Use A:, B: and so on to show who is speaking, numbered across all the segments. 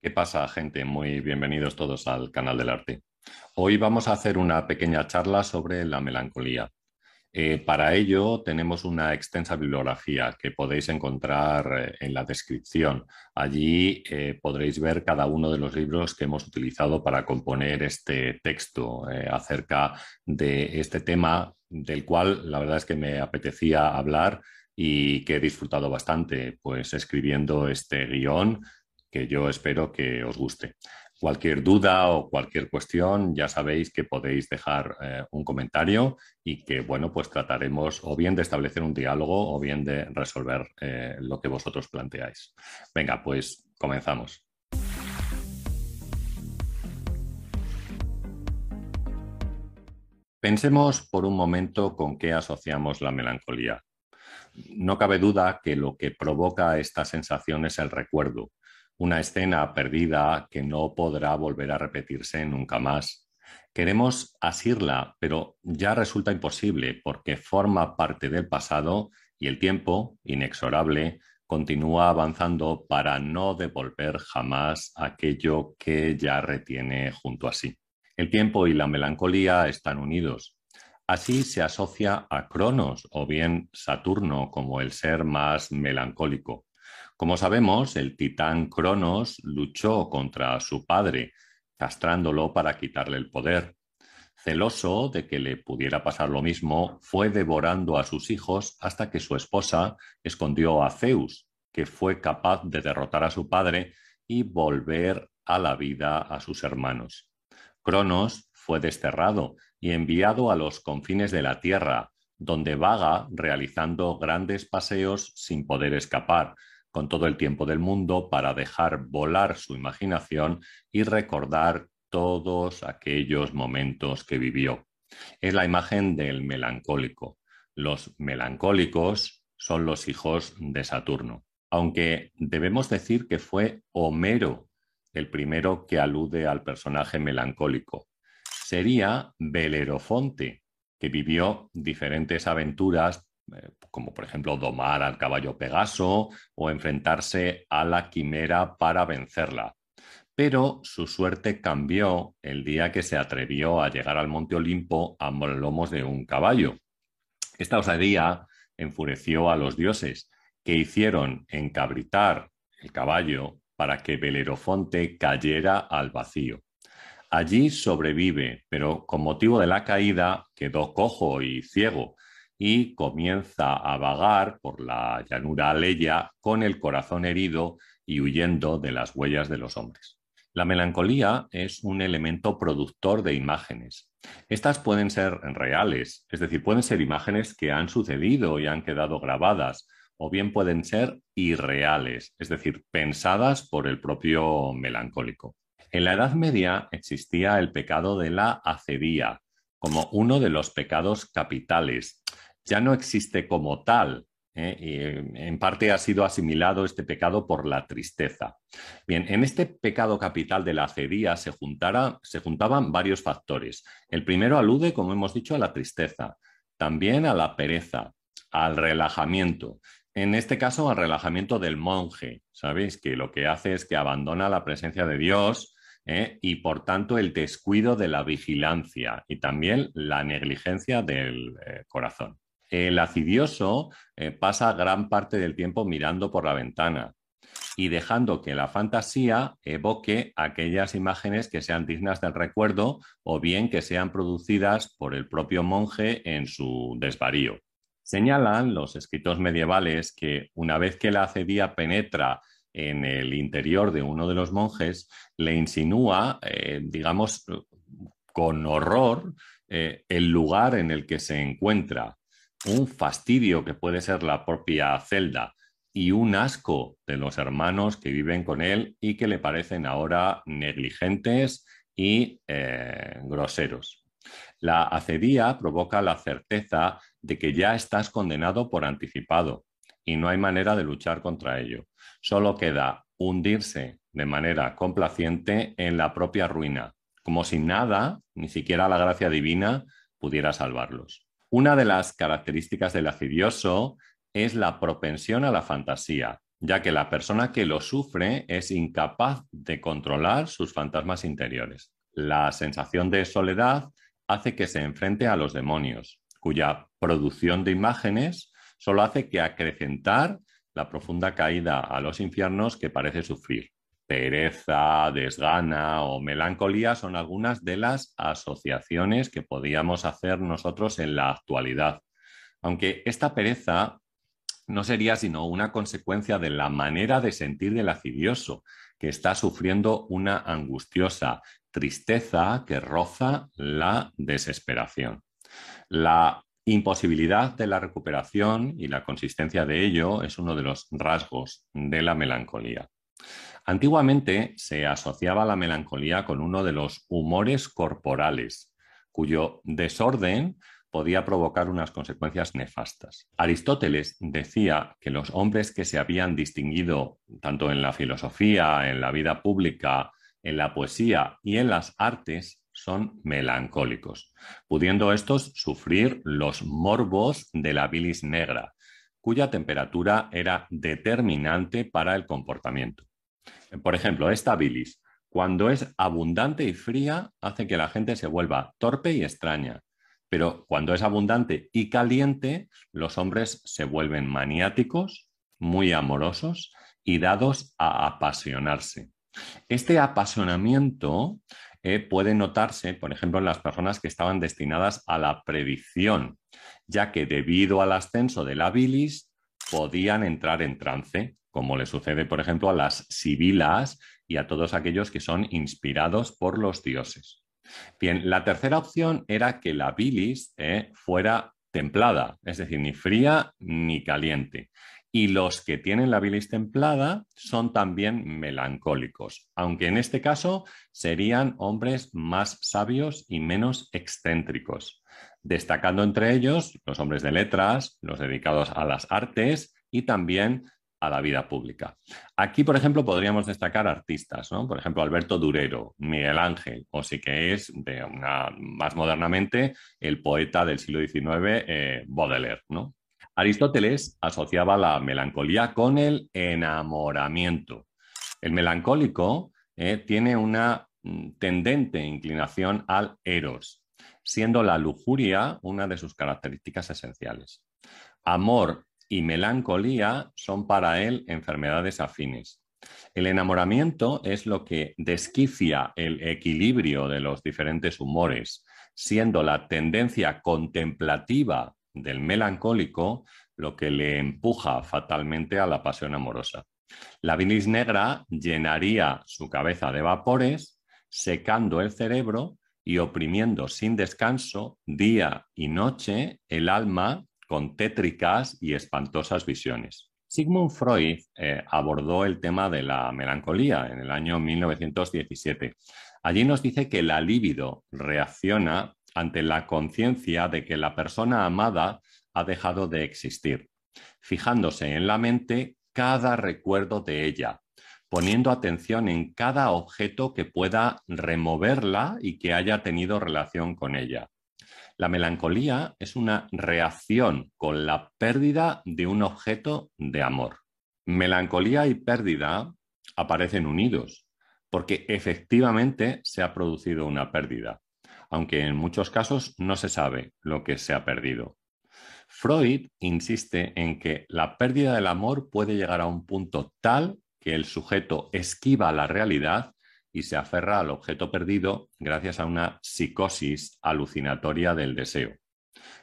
A: ¿Qué pasa, gente? Muy bienvenidos todos al canal del arte. Hoy vamos a hacer una pequeña charla sobre la melancolía. Eh, para ello tenemos una extensa bibliografía que podéis encontrar eh, en la descripción. Allí eh, podréis ver cada uno de los libros que hemos utilizado para componer este texto acerca de este tema del cual la verdad es que me apetecía hablar y que he disfrutado bastante pues escribiendo este guion que yo espero que os guste. Cualquier duda o cualquier cuestión, ya sabéis que podéis dejar eh, un comentario y que, bueno, pues trataremos o bien de establecer un diálogo o bien de resolver eh, lo que vosotros planteáis. Venga, pues comenzamos. Pensemos por un momento con qué asociamos la melancolía. No cabe duda que lo que provoca esta sensación es el recuerdo, una escena perdida que no podrá volver a repetirse nunca más. Queremos asirla, pero ya resulta imposible porque forma parte del pasado y el tiempo, inexorable, continúa avanzando para no devolver jamás aquello que ya retiene junto a sí. El tiempo y la melancolía están unidos. Así se asocia a Cronos o bien Saturno como el ser más melancólico. Como sabemos, el titán Cronos luchó contra su padre, castrándolo para quitarle el poder. Celoso de que le pudiera pasar lo mismo, fue devorando a sus hijos hasta que su esposa escondió a Zeus, que fue capaz de derrotar a su padre y volver a la vida a sus hermanos. Cronos fue desterrado y enviado a los confines de la tierra, donde vaga realizando grandes paseos sin poder escapar, con todo el tiempo del mundo para dejar volar su imaginación y recordar todos aquellos momentos que vivió. Es la imagen del melancólico. Los melancólicos son los hijos de Saturno, aunque debemos decir que fue Homero el primero que alude al personaje melancólico. Sería Belerofonte, que vivió diferentes aventuras eh, como por ejemplo domar al caballo Pegaso o enfrentarse a la quimera para vencerla. Pero su suerte cambió el día que se atrevió a llegar al Monte Olimpo a lomos de un caballo. Esta osadía enfureció a los dioses, que hicieron encabritar el caballo para que Belerofonte cayera al vacío. Allí sobrevive, pero con motivo de la caída quedó cojo y ciego, y comienza a vagar por la llanura aleya con el corazón herido y huyendo de las huellas de los hombres. La melancolía es un elemento productor de imágenes. Estas pueden ser reales, es decir, pueden ser imágenes que han sucedido y han quedado grabadas, o bien pueden ser irreales, es decir, pensadas por el propio melancólico. En la Edad Media existía el pecado de la acedía como uno de los pecados capitales, ya no existe como tal. ¿eh? Y en parte ha sido asimilado este pecado por la tristeza. Bien, en este pecado capital de la acedía se, se juntaban varios factores. El primero alude, como hemos dicho, a la tristeza, también a la pereza, al relajamiento. En este caso, al relajamiento del monje. Sabéis que lo que hace es que abandona la presencia de Dios ¿eh? y, por tanto, el descuido de la vigilancia y también la negligencia del eh, corazón. El acidioso eh, pasa gran parte del tiempo mirando por la ventana y dejando que la fantasía evoque aquellas imágenes que sean dignas del recuerdo o bien que sean producidas por el propio monje en su desvarío. Señalan los escritos medievales que una vez que la acedía penetra en el interior de uno de los monjes, le insinúa, eh, digamos, con horror, eh, el lugar en el que se encuentra un fastidio que puede ser la propia celda y un asco de los hermanos que viven con él y que le parecen ahora negligentes y eh, groseros. La acedía provoca la certeza de que ya estás condenado por anticipado y no hay manera de luchar contra ello. Solo queda hundirse de manera complaciente en la propia ruina, como si nada, ni siquiera la gracia divina, pudiera salvarlos. Una de las características del acidioso es la propensión a la fantasía, ya que la persona que lo sufre es incapaz de controlar sus fantasmas interiores. La sensación de soledad hace que se enfrente a los demonios, cuya producción de imágenes solo hace que acrecentar la profunda caída a los infiernos que parece sufrir. Pereza, desgana o melancolía son algunas de las asociaciones que podíamos hacer nosotros en la actualidad. Aunque esta pereza no sería sino una consecuencia de la manera de sentir del acidioso, que está sufriendo una angustiosa tristeza que roza la desesperación. La imposibilidad de la recuperación y la consistencia de ello es uno de los rasgos de la melancolía. Antiguamente se asociaba la melancolía con uno de los humores corporales, cuyo desorden podía provocar unas consecuencias nefastas. Aristóteles decía que los hombres que se habían distinguido tanto en la filosofía, en la vida pública, en la poesía y en las artes son melancólicos, pudiendo estos sufrir los morbos de la bilis negra, cuya temperatura era determinante para el comportamiento. Por ejemplo, esta bilis, cuando es abundante y fría, hace que la gente se vuelva torpe y extraña, pero cuando es abundante y caliente, los hombres se vuelven maniáticos, muy amorosos y dados a apasionarse. Este apasionamiento eh, puede notarse, por ejemplo, en las personas que estaban destinadas a la predicción, ya que debido al ascenso de la bilis podían entrar en trance, como le sucede, por ejemplo, a las sibilas y a todos aquellos que son inspirados por los dioses. Bien, la tercera opción era que la bilis eh, fuera templada, es decir, ni fría ni caliente. Y los que tienen la bilis templada son también melancólicos, aunque en este caso serían hombres más sabios y menos excéntricos, destacando entre ellos los hombres de letras, los dedicados a las artes y también a la vida pública. Aquí, por ejemplo, podríamos destacar artistas, ¿no? Por ejemplo, Alberto Durero, Miguel Ángel, o sí que es, de una, más modernamente, el poeta del siglo XIX, eh, Baudelaire, ¿no? Aristóteles asociaba la melancolía con el enamoramiento. El melancólico eh, tiene una mm, tendente inclinación al eros, siendo la lujuria una de sus características esenciales. Amor y melancolía son para él enfermedades afines. El enamoramiento es lo que desquicia el equilibrio de los diferentes humores, siendo la tendencia contemplativa del melancólico lo que le empuja fatalmente a la pasión amorosa. La bilis negra llenaría su cabeza de vapores, secando el cerebro y oprimiendo sin descanso día y noche el alma con tétricas y espantosas visiones. Sigmund Freud eh, abordó el tema de la melancolía en el año 1917. Allí nos dice que la libido reacciona ante la conciencia de que la persona amada ha dejado de existir, fijándose en la mente cada recuerdo de ella, poniendo atención en cada objeto que pueda removerla y que haya tenido relación con ella. La melancolía es una reacción con la pérdida de un objeto de amor. Melancolía y pérdida aparecen unidos porque efectivamente se ha producido una pérdida, aunque en muchos casos no se sabe lo que se ha perdido. Freud insiste en que la pérdida del amor puede llegar a un punto tal que el sujeto esquiva la realidad y se aferra al objeto perdido gracias a una psicosis alucinatoria del deseo.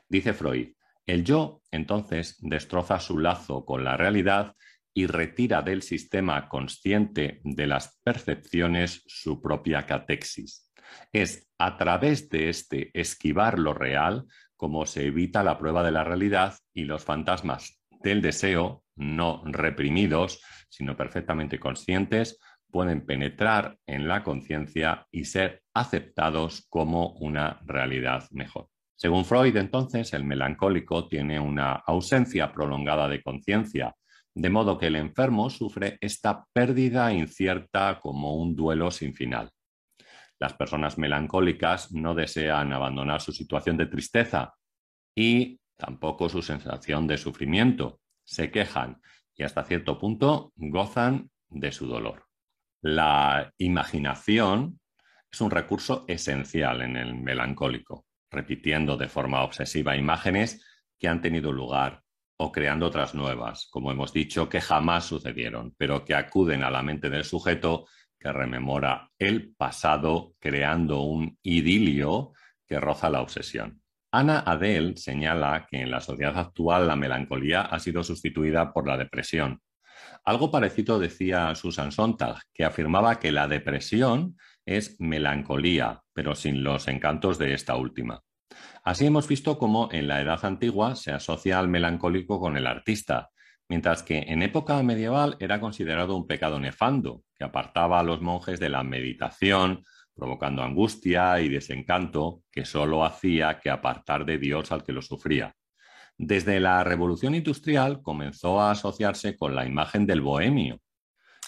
A: Dice Freud, el yo entonces destroza su lazo con la realidad y retira del sistema consciente de las percepciones su propia catexis. Es a través de este esquivar lo real como se evita la prueba de la realidad y los fantasmas del deseo, no reprimidos, sino perfectamente conscientes, pueden penetrar en la conciencia y ser aceptados como una realidad mejor. Según Freud, entonces, el melancólico tiene una ausencia prolongada de conciencia, de modo que el enfermo sufre esta pérdida incierta como un duelo sin final. Las personas melancólicas no desean abandonar su situación de tristeza y tampoco su sensación de sufrimiento. Se quejan y hasta cierto punto gozan de su dolor. La imaginación es un recurso esencial en el melancólico, repitiendo de forma obsesiva imágenes que han tenido lugar o creando otras nuevas, como hemos dicho, que jamás sucedieron, pero que acuden a la mente del sujeto que rememora el pasado, creando un idilio que roza la obsesión. Ana Adel señala que en la sociedad actual la melancolía ha sido sustituida por la depresión, algo parecido decía Susan Sontag, que afirmaba que la depresión es melancolía, pero sin los encantos de esta última. Así hemos visto cómo en la Edad Antigua se asocia al melancólico con el artista, mientras que en época medieval era considerado un pecado nefando, que apartaba a los monjes de la meditación, provocando angustia y desencanto que solo hacía que apartar de Dios al que lo sufría. Desde la revolución industrial comenzó a asociarse con la imagen del bohemio,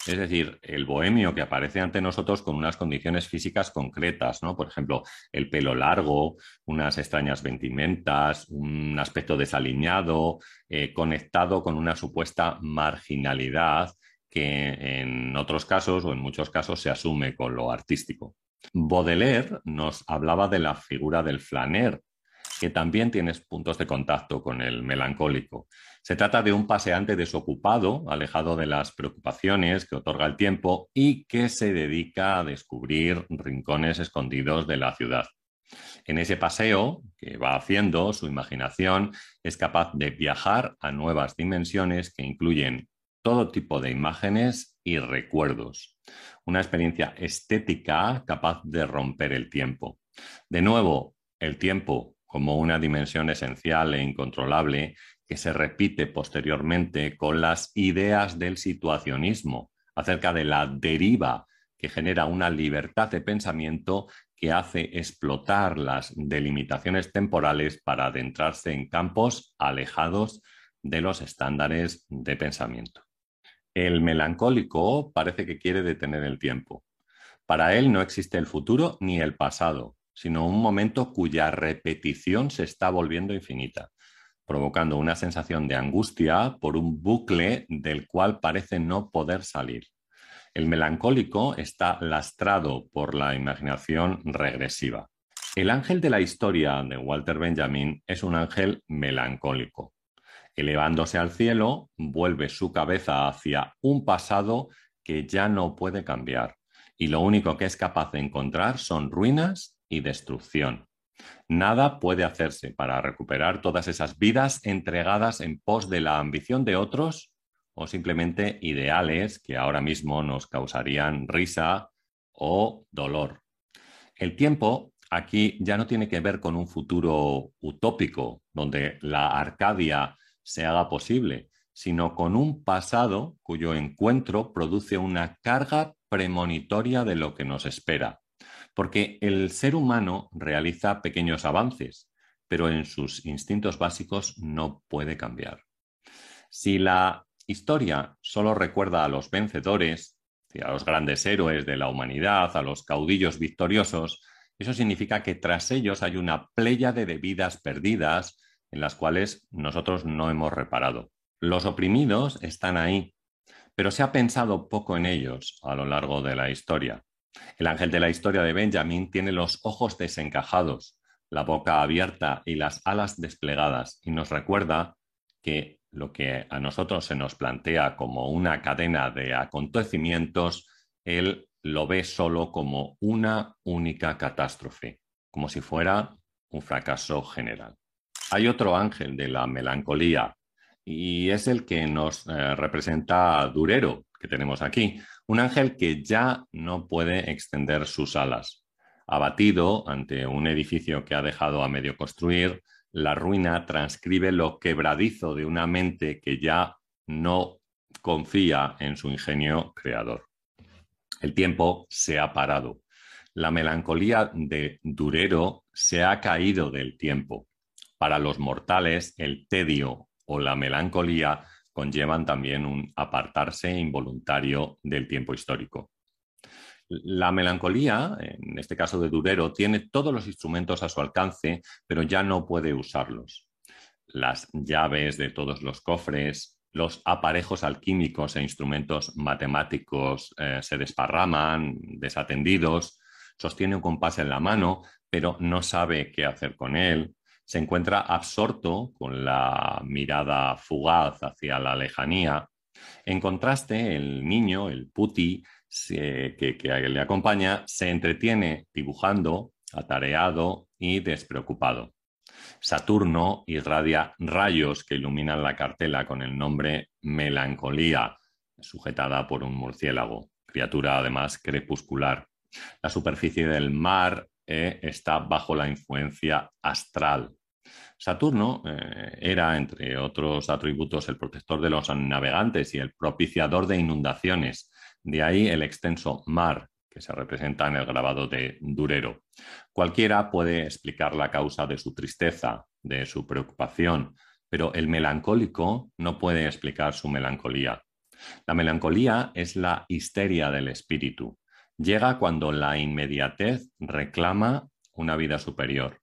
A: es decir, el bohemio que aparece ante nosotros con unas condiciones físicas concretas, ¿no? Por ejemplo, el pelo largo, unas extrañas ventimentas, un aspecto desaliñado, eh, conectado con una supuesta marginalidad que en otros casos o en muchos casos se asume con lo artístico. Baudelaire nos hablaba de la figura del flaner, que también tienes puntos de contacto con el melancólico. Se trata de un paseante desocupado, alejado de las preocupaciones que otorga el tiempo y que se dedica a descubrir rincones escondidos de la ciudad. En ese paseo que va haciendo, su imaginación es capaz de viajar a nuevas dimensiones que incluyen todo tipo de imágenes y recuerdos. Una experiencia estética capaz de romper el tiempo. De nuevo, el tiempo como una dimensión esencial e incontrolable que se repite posteriormente con las ideas del situacionismo acerca de la deriva que genera una libertad de pensamiento que hace explotar las delimitaciones temporales para adentrarse en campos alejados de los estándares de pensamiento. El melancólico parece que quiere detener el tiempo. Para él no existe el futuro ni el pasado, sino un momento cuya repetición se está volviendo infinita, provocando una sensación de angustia por un bucle del cual parece no poder salir. El melancólico está lastrado por la imaginación regresiva. El ángel de la historia de Walter Benjamin es un ángel melancólico. Elevándose al cielo, vuelve su cabeza hacia un pasado que ya no puede cambiar, y lo único que es capaz de encontrar son ruinas y destrucción. Nada puede hacerse para recuperar todas esas vidas entregadas en pos de la ambición de otros o simplemente ideales que ahora mismo nos causarían risa o dolor. El tiempo aquí ya no tiene que ver con un futuro utópico donde la Arcadia se haga posible, sino con un pasado cuyo encuentro produce una carga premonitoria de lo que nos espera porque el ser humano realiza pequeños avances, pero en sus instintos básicos no puede cambiar. Si la historia solo recuerda a los vencedores, a los grandes héroes de la humanidad, a los caudillos victoriosos, eso significa que tras ellos hay una pléyade de vidas perdidas en las cuales nosotros no hemos reparado. Los oprimidos están ahí, pero se ha pensado poco en ellos a lo largo de la historia. El ángel de la historia de Benjamin tiene los ojos desencajados, la boca abierta y las alas desplegadas y nos recuerda que lo que a nosotros se nos plantea como una cadena de acontecimientos, él lo ve solo como una única catástrofe, como si fuera un fracaso general. Hay otro ángel de la melancolía y es el que nos eh, representa Durero, que tenemos aquí, un ángel que ya no puede extender sus alas. Abatido ante un edificio que ha dejado a medio construir, la ruina transcribe lo quebradizo de una mente que ya no confía en su ingenio creador. El tiempo se ha parado. La melancolía de Durero se ha caído del tiempo. Para los mortales, el tedio o la melancolía conllevan también un apartarse involuntario del tiempo histórico. La melancolía, en este caso de Durero, tiene todos los instrumentos a su alcance, pero ya no puede usarlos. Las llaves de todos los cofres, los aparejos alquímicos e instrumentos matemáticos eh, se desparraman, desatendidos, sostiene un compás en la mano, pero no sabe qué hacer con él, se encuentra absorto con la mirada fugaz hacia la lejanía. En contraste, el niño, el puti, que, le acompaña, se entretiene dibujando, atareado y despreocupado. Saturno irradia rayos que iluminan la cartela con el nombre Melancolía, sujetada por un murciélago, criatura además crepuscular. La superficie del mar eh, está bajo la influencia astral. Saturno eh, era, entre otros atributos, el protector de los navegantes y el propiciador de inundaciones. De ahí el extenso mar que se representa en el grabado de Durero. Cualquiera puede explicar la causa de su tristeza, de su preocupación, pero el melancólico no puede explicar su melancolía. La melancolía es la histeria del espíritu, llega cuando la inmediatez reclama una vida superior.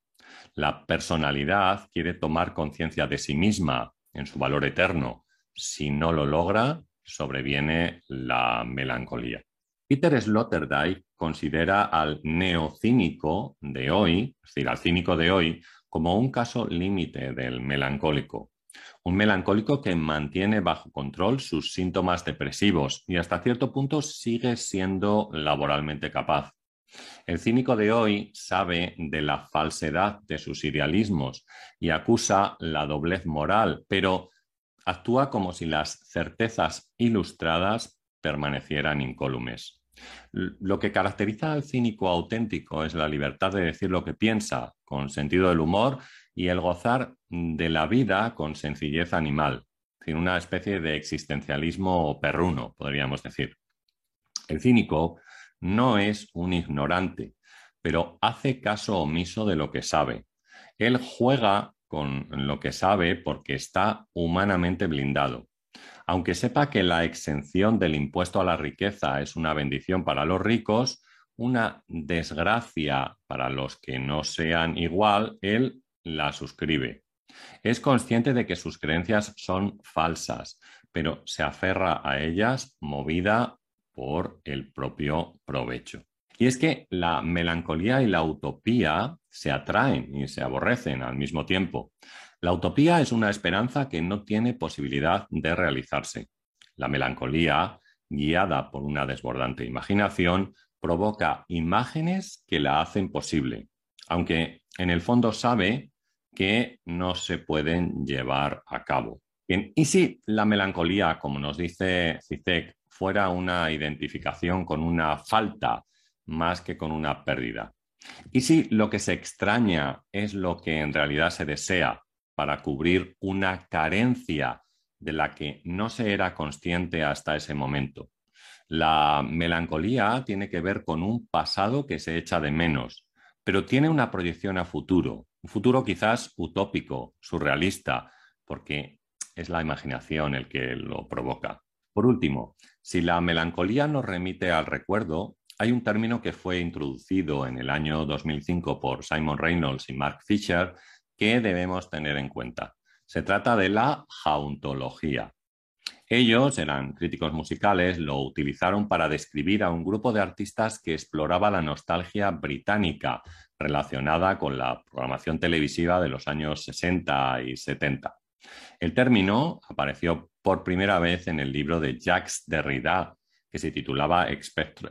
A: La personalidad quiere tomar conciencia de sí misma en su valor eterno. Si no lo logra, sobreviene la melancolía. Peter Sloterdijk considera al neocínico de hoy, es decir, al cínico de hoy, como un caso límite del melancólico. Un melancólico que mantiene bajo control sus síntomas depresivos y hasta cierto punto sigue siendo laboralmente capaz. El cínico de hoy sabe de la falsedad de sus idealismos y acusa la doblez moral, pero actúa como si las certezas ilustradas permanecieran incólumes. Lo que caracteriza al cínico auténtico es la libertad de decir lo que piensa con sentido del humor y el gozar de la vida con sencillez animal, sin una especie de existencialismo perruno, podríamos decir. El cínico no es un ignorante, pero hace caso omiso de lo que sabe. Él juega con lo que sabe porque está humanamente blindado. Aunque sepa que la exención del impuesto a la riqueza es una bendición para los ricos, una desgracia para los que no sean igual, él la suscribe. Es consciente de que sus creencias son falsas, pero se aferra a ellas movida por el propio provecho. Y es que la melancolía y la utopía se atraen y se aborrecen al mismo tiempo. La utopía es una esperanza que no tiene posibilidad de realizarse. La melancolía, guiada por una desbordante imaginación, provoca imágenes que la hacen posible, aunque en el fondo sabe que no se pueden llevar a cabo. ¿y si la melancolía, como nos dice Citec, fuera una identificación con una falta más que con una pérdida? ¿Y si lo que se extraña es lo que en realidad se desea para cubrir una carencia de la que no se era consciente hasta ese momento? La melancolía tiene que ver con un pasado que se echa de menos, pero tiene una proyección a futuro, un futuro quizás utópico, surrealista, porque es la imaginación el que lo provoca. Por último, si la melancolía nos remite al recuerdo, hay un término que fue introducido en el año 2005 por Simon Reynolds y Mark Fisher que debemos tener en cuenta. Se trata de la jauntología. Ellos eran críticos musicales, lo utilizaron para describir a un grupo de artistas que exploraba la nostalgia británica relacionada con la programación televisiva de los años 60 y 70. El término apareció por primera vez en el libro de Jacques Derrida, que se titulaba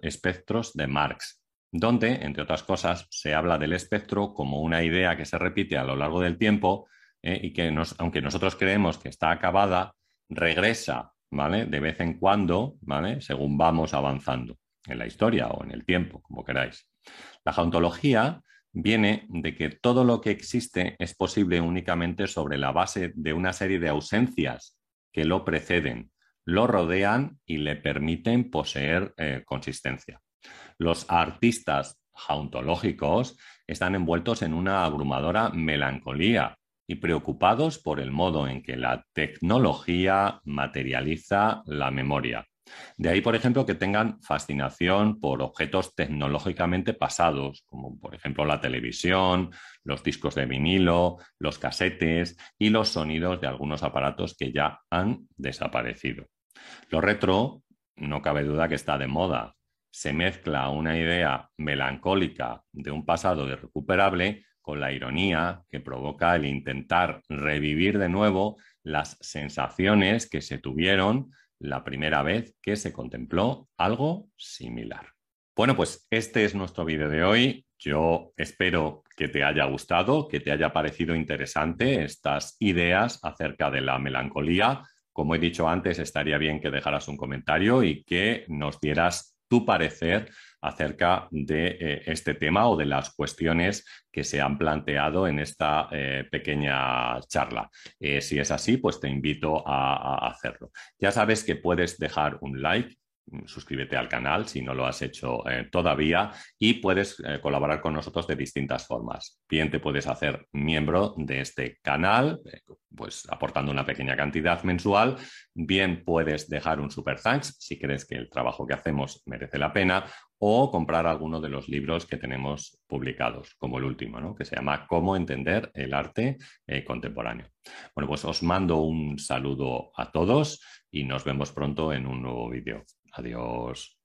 A: Espectros de Marx, donde, entre otras cosas, se habla del espectro como una idea que se repite a lo largo del tiempo eh, y que, aunque nosotros creemos que está acabada, regresa ¿vale? de vez en cuando, ¿vale? según vamos avanzando en la historia o en el tiempo, como queráis. La jauntología viene de que todo lo que existe es posible únicamente sobre la base de una serie de ausencias que lo preceden, lo rodean y le permiten poseer eh, consistencia. Los artistas jauntológicos están envueltos en una abrumadora melancolía y preocupados por el modo en que la tecnología materializa la memoria. De ahí, por ejemplo, que tengan fascinación por objetos tecnológicamente pasados, como por ejemplo la televisión, los discos de vinilo, los casetes y los sonidos de algunos aparatos que ya han desaparecido. Lo retro, no cabe duda que está de moda. Se mezcla una idea melancólica de un pasado irrecuperable con la ironía que provoca el intentar revivir de nuevo las sensaciones que se tuvieron la primera vez que se contempló algo similar. Bueno, pues este es nuestro vídeo de hoy. Yo espero que te haya gustado, que te haya parecido interesante estas ideas acerca de la melancolía. Como he dicho antes, estaría bien que dejaras un comentario y que nos dieras tu parecer acerca de eh, este tema o de las cuestiones que se han planteado en esta eh, pequeña charla. Eh, si es así, pues te invito a hacerlo. Ya sabes que puedes dejar un like suscríbete al canal si no lo has hecho eh, todavía y puedes eh, colaborar con nosotros de distintas formas. Bien te puedes hacer miembro de este canal, eh, pues aportando una pequeña cantidad mensual, bien puedes dejar un super thanks si crees que el trabajo que hacemos merece la pena o comprar alguno de los libros que tenemos publicados, como el último, que se llama Cómo entender el arte contemporáneo. Bueno, pues os mando un saludo a todos y nos vemos pronto en un nuevo vídeo. Adiós.